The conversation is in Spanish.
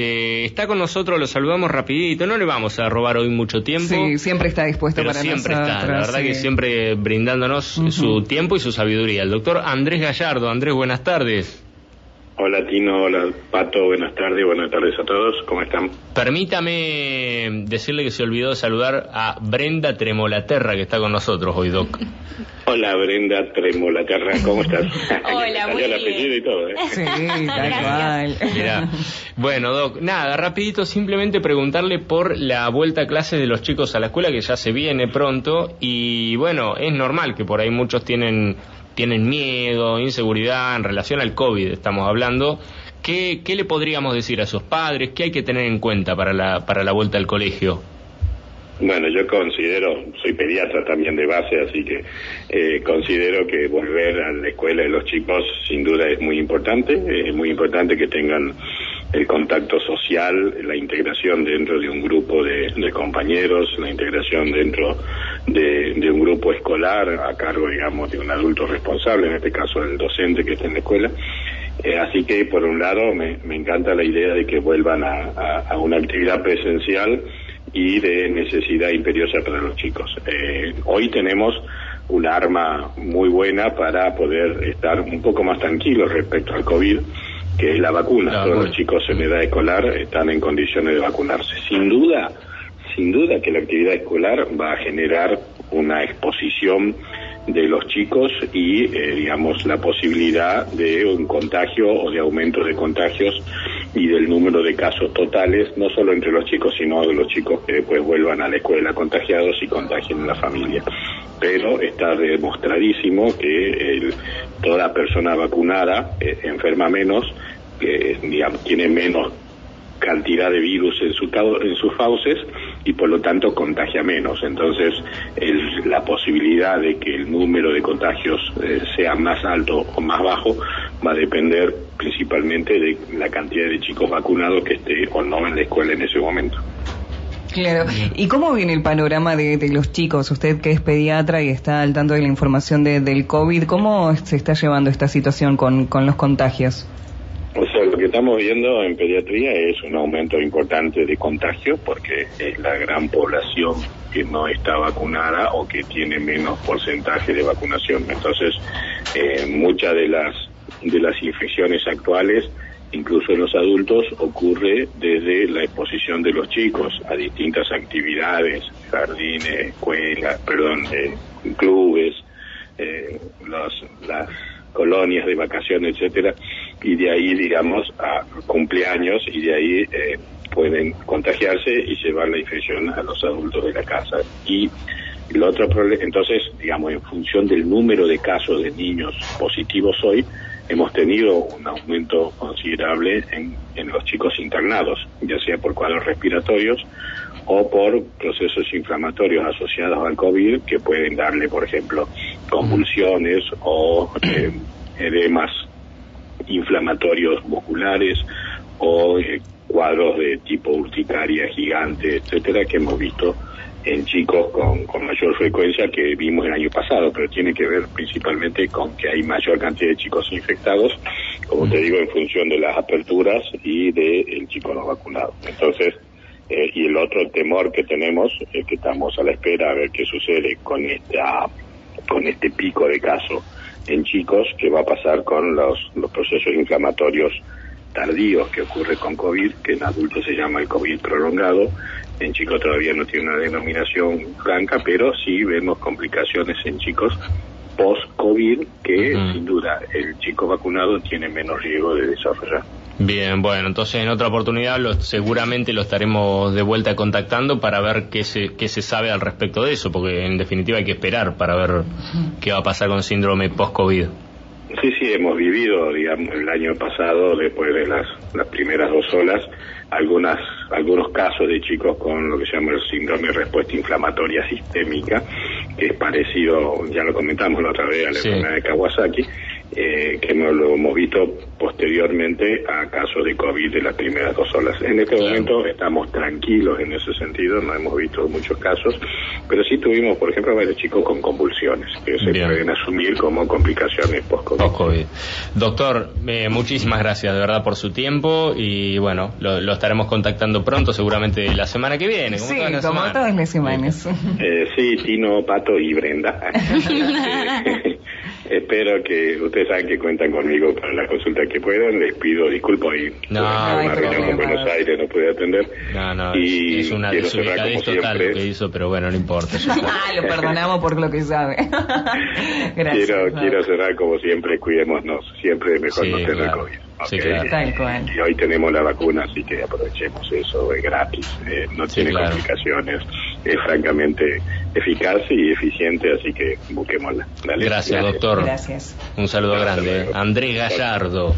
Eh, está con nosotros, lo saludamos rapidito, no le vamos a robar hoy mucho tiempo. Sí, siempre está dispuesto pero para siempre nosotros. está, la verdad sí. que siempre brindándonos su tiempo y su sabiduría. El doctor Andrés Gallardo. Andrés, buenas tardes. Hola Tino, hola Pato, buenas tardes, buenas tardes a todos, ¿cómo están? Permítame decirle que se olvidó de saludar a Brenda Tremolaterra, que está con nosotros hoy, Doc. Hola Brenda Tremolaterra, ¿cómo estás? Hola, muy el bien. apellido y todo, ¿eh? Sí, tal cual. Mirá. Bueno, Doc, nada, rapidito simplemente preguntarle por la vuelta a clases de los chicos a la escuela que ya se viene pronto y bueno, es normal que por ahí muchos tienen tienen miedo, inseguridad en relación al COVID, estamos hablando. ¿Qué, qué le podríamos decir a sus padres? ¿Qué hay que tener en cuenta para la, para la vuelta al colegio? Bueno, yo considero, soy pediatra también de base, así que eh, considero que volver a la escuela de los chicos sin duda es muy importante, es muy importante que tengan el contacto social, la integración dentro de un grupo de, de compañeros, la integración dentro de, de un grupo escolar a cargo, digamos, de un adulto responsable, en este caso el docente que está en la escuela. Eh, así que, por un lado, me, me encanta la idea de que vuelvan a, a- a una actividad presencial y de necesidad imperiosa para los chicos. Eh, hoy tenemos un arma muy buena para poder estar un poco más tranquilos respecto al COVID, que es la vacuna. La Todos vacuna. los chicos en edad escolar están en condiciones de vacunarse. Sin duda, sin duda que la actividad escolar va a generar una exposición de los chicos y, eh, digamos, la posibilidad de un contagio o de aumento de contagios y del número de casos totales, no solo entre los chicos, sino de los chicos que después vuelvan a la escuela contagiados y contagien a la familia. Pero está demostradísimo que el- toda persona vacunada eh, enferma menos, que digamos, tiene menos cantidad de virus en, su, en sus fauces y por lo tanto contagia menos. Entonces, el- la posibilidad de que el número de contagios eh, sea más alto o más bajo va a depender principalmente de la cantidad de chicos vacunados que esté o no en la escuela en ese momento. Claro. ¿Y cómo viene el panorama de, de los chicos? Usted que es pediatra y está al tanto de la información de- del COVID, ¿cómo se está llevando esta situación con, con los contagios? O sea, lo que estamos viendo en pediatría es un aumento importante de contagio porque es la gran población que no está vacunada o que tiene menos porcentaje de vacunación. Entonces, eh, muchas de las de las infecciones actuales, incluso en los adultos, ocurre desde la exposición de los chicos a distintas actividades, jardines, escuelas, perdón, eh, clubes, eh, los- las colonias de vacaciones, etcétera, y de ahí, digamos, a cumpleaños y de ahí eh, pueden contagiarse y llevar la infección a los adultos de la casa. Y el otro problema, entonces, digamos, en función del número de casos de niños positivos hoy, hemos tenido un aumento considerable en, en los chicos internados, ya sea por cuadros respiratorios o por procesos inflamatorios asociados al COVID que pueden darle, por ejemplo, convulsiones o eh, edemas inflamatorios musculares o eh, cuadros de tipo urticaria gigante, etcétera, que hemos visto en chicos con, con mayor frecuencia que vimos el año pasado, pero tiene que ver principalmente con que hay mayor cantidad de chicos infectados, como te digo, en función de las aperturas y del chico no vacunado. Entonces, eh, y el otro temor que tenemos es que estamos a la espera a ver qué sucede con esta con este pico de casos en chicos que va a pasar con los, los procesos inflamatorios tardíos que ocurre con COVID, que en adultos se llama el COVID prolongado, en chicos todavía no tiene una denominación franca, pero sí vemos complicaciones en chicos post-COVID que sin duda el chico vacunado tiene menos riesgo de desarrollar. Bien, bueno, entonces en otra oportunidad lo- seguramente lo estaremos de vuelta contactando para ver qué se, qué se sabe al respecto de eso, porque en definitiva hay que esperar para ver qué va a pasar con síndrome post-COVID. Sí, sí, hemos vivido, digamos, el año pasado, después de las, las primeras dos olas, algunas, algunos casos de chicos con lo que se llama el síndrome de respuesta inflamatoria sistémica, que es parecido, ya lo comentamos la otra vez, a la Sí. enfermedad de Kawasaki, eh, que no lo hemos visto posteriormente a casos de COVID de las primeras dos olas. En este momento estamos tranquilos en ese sentido, no hemos visto muchos casos, pero sí tuvimos, por ejemplo, varios chicos con convulsiones, que se pueden asumir como complicaciones post-COVID. Doctor, eh, muchísimas gracias de verdad por su tiempo y bueno, lo, estaremos contactando pronto, seguramente la semana que viene. sí, como todas las semanas. Eh, sí, Tino, Pato y Brenda. Espero que ustedes saben que cuentan conmigo para la consulta que puedan. Les pido disculpas y no, una reunión Buenos Aires no pude atender. No, no, y es una desubicadez total lo que hizo, pero bueno, no importa. ah, lo perdonamos por lo que sabe. Gracias. Quiero, quiero cerrar como siempre, cuidémonos, siempre mejor no tener COVID. Sí, claro. Y hoy tenemos la vacuna, así que aprovechemos eso, es gratis, eh, no tiene complicaciones, es francamente eficaz y eficiente, así que busquémosla. Gracias, doctor. Gracias. Un saludo grande. Andrés Gallardo.